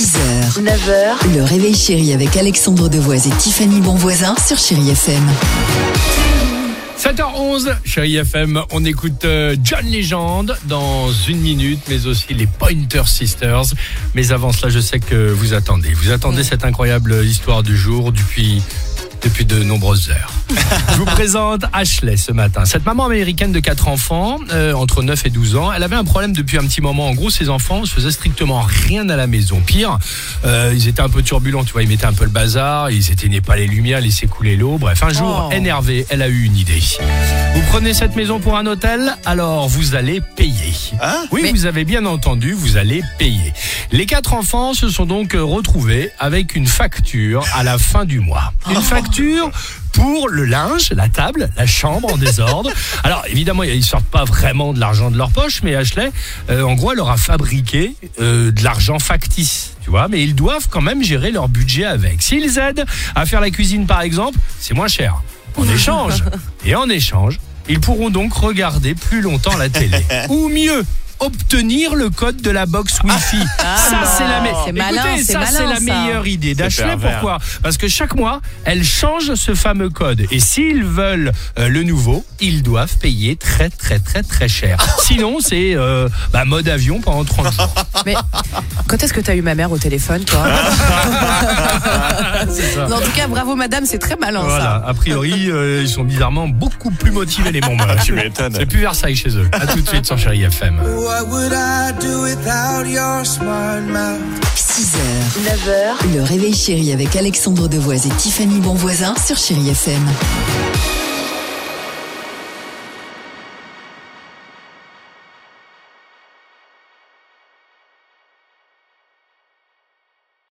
6h, 9h, le réveil chéri avec Alexandre Devoise et Tiffany Bonvoisin sur Chérie FM. 7h11, chérie FM, on écoute euh, John Legend dans une minute, mais aussi les Pointer Sisters. Mais avant cela, je sais que vous attendez. Vous attendez cette incroyable histoire du jour depuis, depuis de nombreuses heures. je vous présente Ashley ce matin. Cette maman américaine de 4 enfants, euh, entre 9 et 12 ans, elle avait un problème depuis un petit moment. En gros, ses enfants ne faisaient strictement rien à la maison. Pire, euh, ils étaient un peu turbulents, tu vois, ils mettaient un peu le bazar, ils éteignaient pas les lumières, laissaient couler l'eau. Bref, un jour, Oh. énervée, elle a eu une idée. Vous prenez cette maison pour un hôtel, alors vous allez payer. oui, vous avez bien entendu, vous allez payer. Les quatre enfants se sont donc retrouvés avec une facture à la fin du mois. Une facture pour le linge, la table, la chambre en désordre. Alors évidemment, ils sortent pas vraiment de l'argent de leur poche, mais Ashley, euh, en gros, elle leur a fabriqué euh, de l'argent factice, tu vois. Mais ils doivent quand même gérer leur budget avec. S'ils aident à faire la cuisine, par exemple, c'est moins cher. En échange, et en échange, ils pourront donc regarder plus longtemps la télé. Ou mieux, obtenir le code de la box Wi-Fi. ça, c'est la, me- Ah, c'est malin, Écoutez, c'est ça, c'est malin, la ça. meilleure idée d'Ashley. Pourquoi? Parce que chaque mois, elle change ce fameux code. Et s'ils veulent euh, le nouveau, ils doivent payer très, très, très, très cher. Sinon, c'est euh, bah, mode avion pendant 30 jours. Mais quand est-ce que t'as eu ma mère au téléphone, toi? C'est ça. En tout cas, bravo madame, c'est très malin Voilà, a priori, euh, ils sont bizarrement beaucoup plus motivés les Montmarts. Tu m'étonnes. C'est plus Versailles chez eux. A tout de suite sur Chéri FM. What would I do without your smart mouth? 6h, 9h, le réveil chéri avec Alexandre Devoise et Tiffany Bonvoisin sur Chérie FM.